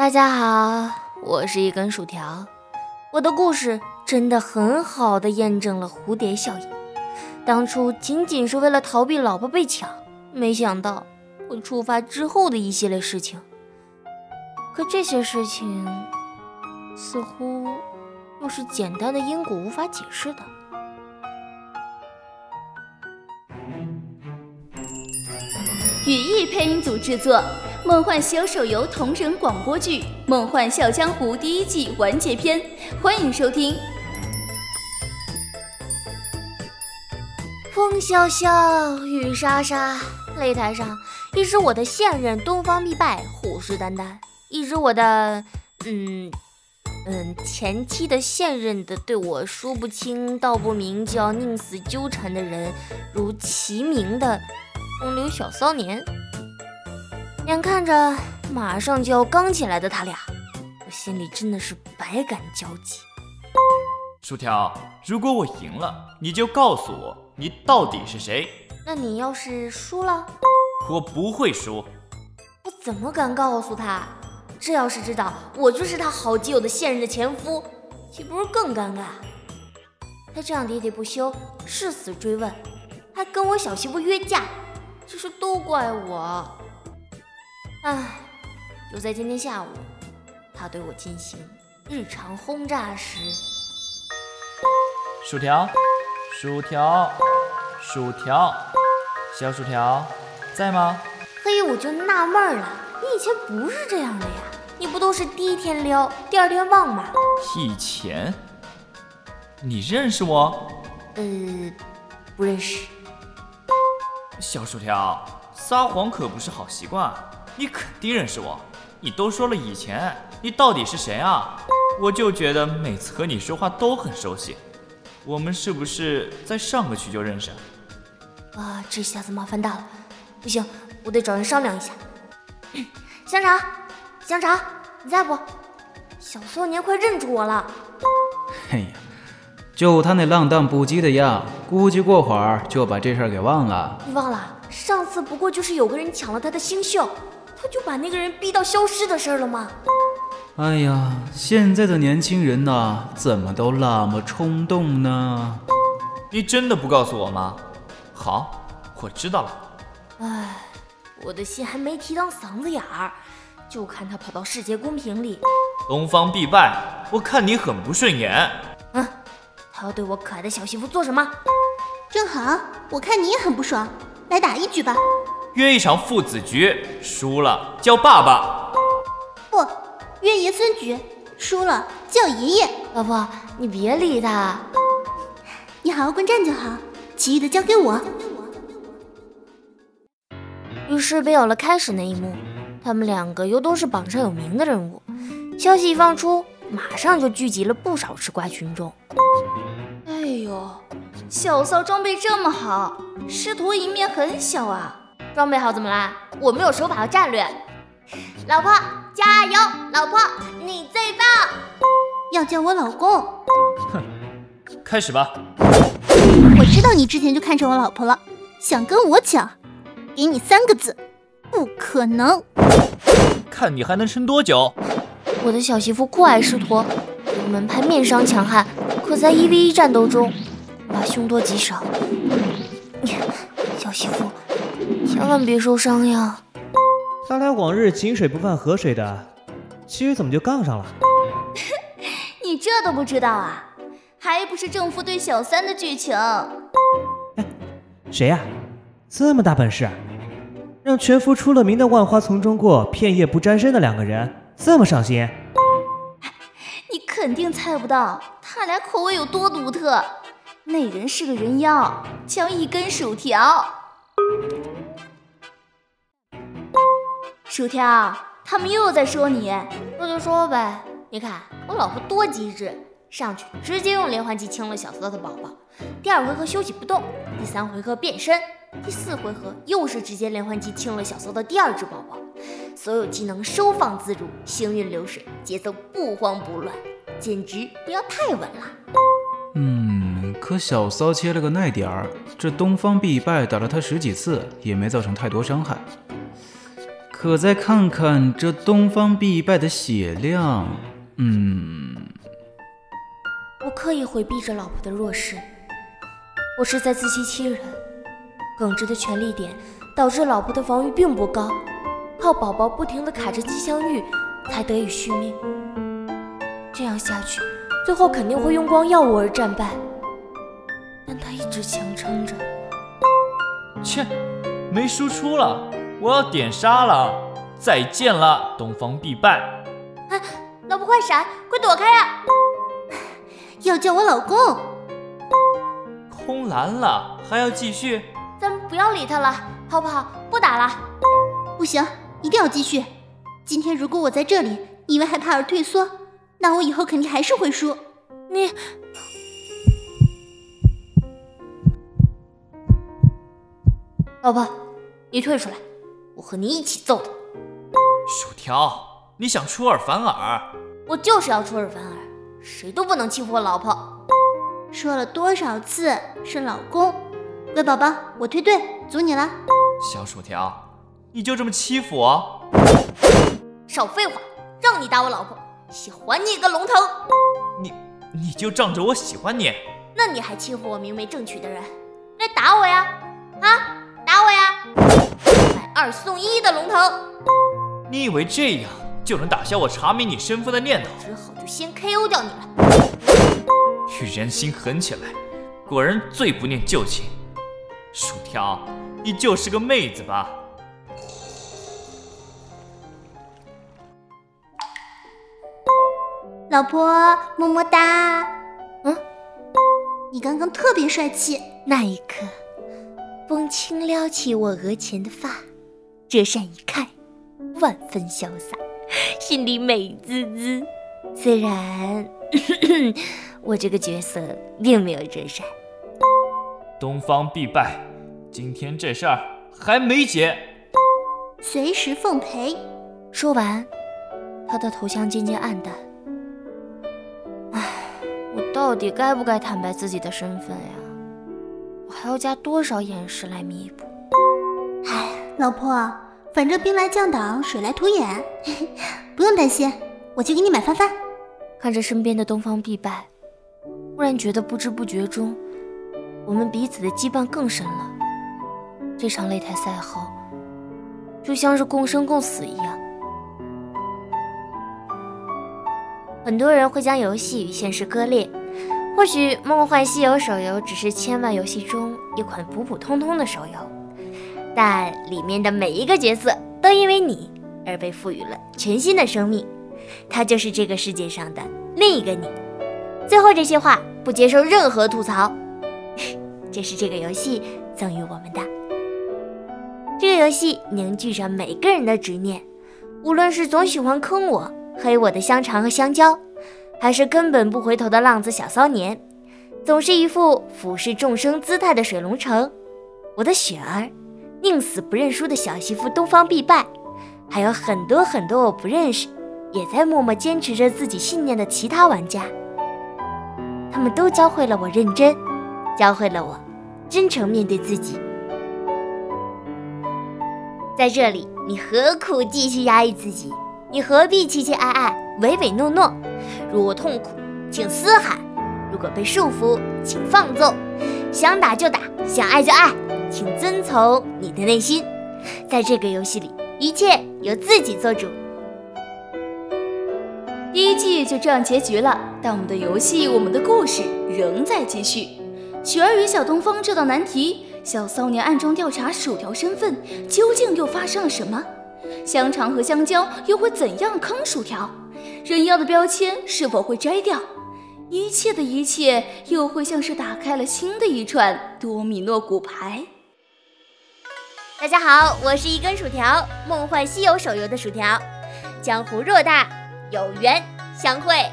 大家好，我是一根薯条。我的故事真的很好的验证了蝴蝶效应。当初仅仅是为了逃避老婆被抢，没想到会触发之后的一系列事情。可这些事情似乎又是简单的因果无法解释的。语义配音组制作。《梦幻西游》手游同人广播剧《梦幻笑江湖》第一季完结篇，欢迎收听。风萧萧，雨沙沙，擂台上，一直我的现任东方必败，虎视眈眈；一直我的，嗯嗯，前妻的现任的，对我说不清道不明，就要宁死纠缠的人，如其名的风流小骚年。眼看着马上就要刚起来的他俩，我心里真的是百感交集。薯条，如果我赢了，你就告诉我你到底是谁。那你要是输了，我不会输。我怎么敢告诉他？这要是知道我就是他好基友的现任的前夫，岂不是更尴尬？他这样喋喋不休，誓死追问，还跟我小媳妇约架，这是都怪我。唉，就在今天下午，他对我进行日常轰炸时，薯条，薯条，薯条，小薯条，在吗？嘿，我就纳闷了，你以前不是这样的呀？你不都是第一天撩，第二天忘吗？以前？你认识我？呃，不认识。小薯条，撒谎可不是好习惯。你肯定认识我，你都说了以前，你到底是谁啊？我就觉得每次和你说话都很熟悉，我们是不是在上个区就认识？啊，这下子麻烦大了，不行，我得找人商量一下。香肠，香肠，你在不？小少年快认出我了。嘿呀，就他那浪荡不羁的样，估计过会儿就把这事儿给忘了。你忘了？上次不过就是有个人抢了他的星宿。他就把那个人逼到消失的事了吗？哎呀，现在的年轻人呐，怎么都那么冲动呢？你真的不告诉我吗？好，我知道了。哎，我的心还没提到嗓子眼儿，就看他跑到世界公屏里，东方必败，我看你很不顺眼。嗯，他要对我可爱的小媳妇做什么？正好，我看你也很不爽，来打一局吧。约一场父子局，输了叫爸爸。不，约爷孙局，输了叫爷爷。老婆，你别理他，你好好观战就好，其余的交给我。于是便有了开始那一幕。他们两个又都是榜上有名的人物，消息一放出，马上就聚集了不少吃瓜群众。哎呦，小骚装备这么好，师徒一面很小啊。装备好怎么啦？我们有手法和战略。老婆加油！老婆你最棒！要叫我老公？哼，开始吧。我知道你之前就看上我老婆了，想跟我抢？给你三个字，不可能。看你还能撑多久？我的小媳妇酷爱狮驼，门派面伤强悍，可在一 v 一战斗中，怕凶多吉少。小媳妇。千万别受伤呀！咱俩往日井水不犯河水的，其余怎么就杠上了？你这都不知道啊？还不是正负对小三的剧情？哎，谁呀？这么大本事，让全服出了名的万花丛中过，片叶不沾身的两个人这么上心？你肯定猜不到他俩口味有多独特。那人是个人妖，叫一根薯条。薯条，他们又在说你，说就说呗。你看我老婆多机智，上去直接用连环计清了小骚的宝宝。第二回合休息不动，第三回合变身，第四回合又是直接连环计清了小骚的第二只宝宝。所有技能收放自如，行云流水，节奏不慌不乱，简直不要太稳了。嗯，可小骚切了个耐点儿，这东方必败打了他十几次，也没造成太多伤害。可再看看这东方必败的血量，嗯，我刻意回避着老婆的弱势，我是在自欺欺人。耿直的权力点导致老婆的防御并不高，靠宝宝不停的卡着姬香玉才得以续命。这样下去，最后肯定会用光药物而战败。但他一直强撑着。切，没输出了，我要点杀了！再见了，东方必败！啊，老婆快闪，快躲开呀！要叫我老公。空蓝了，还要继续？咱们不要理他了，好不好？不打了。不行，一定要继续。今天如果我在这里因为害怕而退缩，那我以后肯定还是会输。你。老婆，你退出来，我和你一起揍他。薯条，你想出尔反尔？我就是要出尔反尔，谁都不能欺负我老婆。说了多少次是老公？乖宝宝，我退队，阻你了。小薯条，你就这么欺负我？少废话，让你打我老婆，喜欢你个龙腾！你你就仗着我喜欢你？那你还欺负我明媒正娶的人？来打我呀！啊！二送一的龙头，你以为这样就能打消我查明你身份的念头？只好就先 KO 掉你了。与人心狠起来，果然最不念旧情。薯条，你就是个妹子吧？老婆，么么哒。嗯，你刚刚特别帅气。那一刻。风轻撩起我额前的发，折扇一看，万分潇洒，心里美滋滋。虽然 我这个角色并没有折扇。东方必败，今天这事儿还没结，随时奉陪。说完，他的头像渐渐暗淡。唉，我到底该不该坦白自己的身份呀？我还要加多少掩饰来弥补？老婆，反正兵来将挡，水来土掩，不用担心，我去给你买饭饭。看着身边的东方必败，忽然觉得不知不觉中，我们彼此的羁绊更深了。这场擂台赛后，就像是共生共死一样。很多人会将游戏与现实割裂。或许《梦幻西游》手游只是千万游戏中一款普普通通的手游，但里面的每一个角色都因为你而被赋予了全新的生命，他就是这个世界上的另一个你。最后这些话不接受任何吐槽，这是这个游戏赠予我们的。这个游戏凝聚着每个人的执念，无论是总喜欢坑我、黑我的香肠和香蕉。还是根本不回头的浪子小骚年，总是一副俯视众生姿态的水龙城，我的雪儿，宁死不认输的小媳妇东方必败，还有很多很多我不认识，也在默默坚持着自己信念的其他玩家。他们都教会了我认真，教会了我真诚面对自己。在这里，你何苦继续压抑自己？你何必期期爱爱，唯唯诺诺？如果痛苦，请嘶喊；如果被束缚，请放纵。想打就打，想爱就爱，请遵从你的内心。在这个游戏里，一切由自己做主。第一季就这样结局了，但我们的游戏，我们的故事仍在继续。雪儿与小东方这道难题，小骚年暗中调查薯条身份，究竟又发生了什么？香肠和香蕉又会怎样坑薯条？人妖的标签是否会摘掉？一切的一切又会像是打开了新的一串多米诺骨牌。大家好，我是一根薯条，梦幻西游手游的薯条。江湖偌大，有缘相会。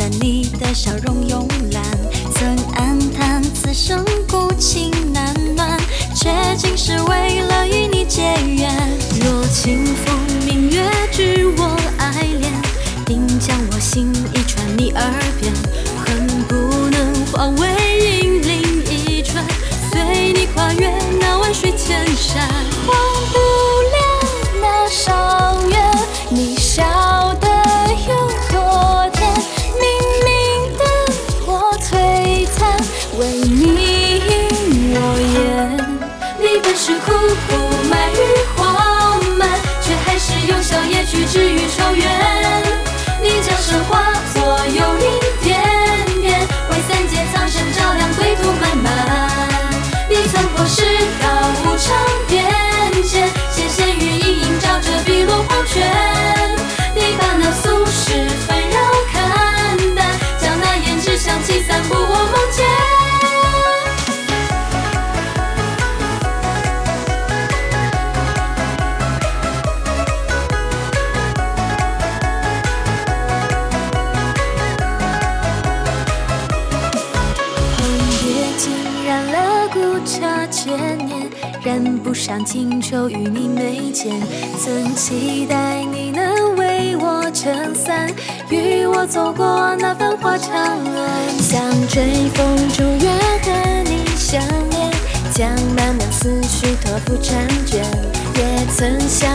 但你的笑容慵懒。曾暗叹此生孤情难暖，却竟是为了与你结缘。若清风明月知我三界苍生照亮归途漫漫。你曾破石道无常变迁，纤纤羽翼映照着碧落黄泉。你把那俗世纷扰看淡，将那胭脂香气散布我梦间。不上清愁与你眉间。曾期待你能为我撑伞，与我走过那繁华长安。想追风逐月和你相恋，将漫漫思绪托付婵娟。也曾想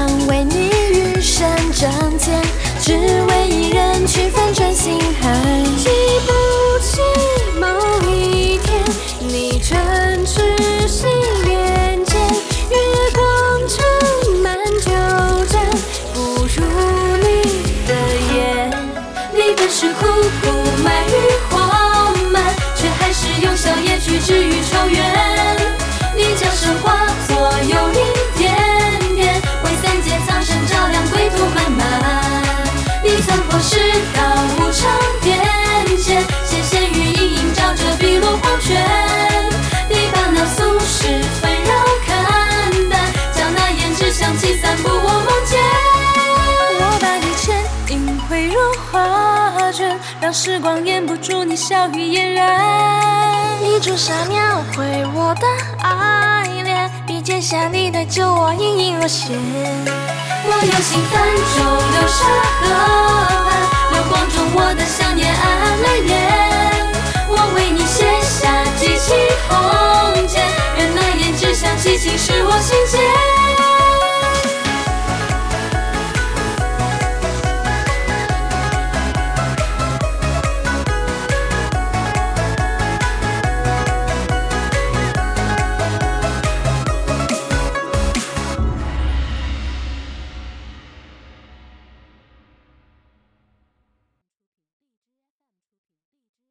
破世道无常变迁，纤纤羽翼映照着碧落黄泉。你把那俗世纷扰看淡，将那胭脂香气散布我梦间。我把你牵引汇入画卷，让时光掩不住你笑语嫣然。你朱砂描绘我的爱恋，笔尖下你的酒窝隐隐若现。我有心泛舟流沙河畔，流光中我的想念暗暗蔓延。我为你写下几期红笺，愿那胭脂香气侵蚀我心间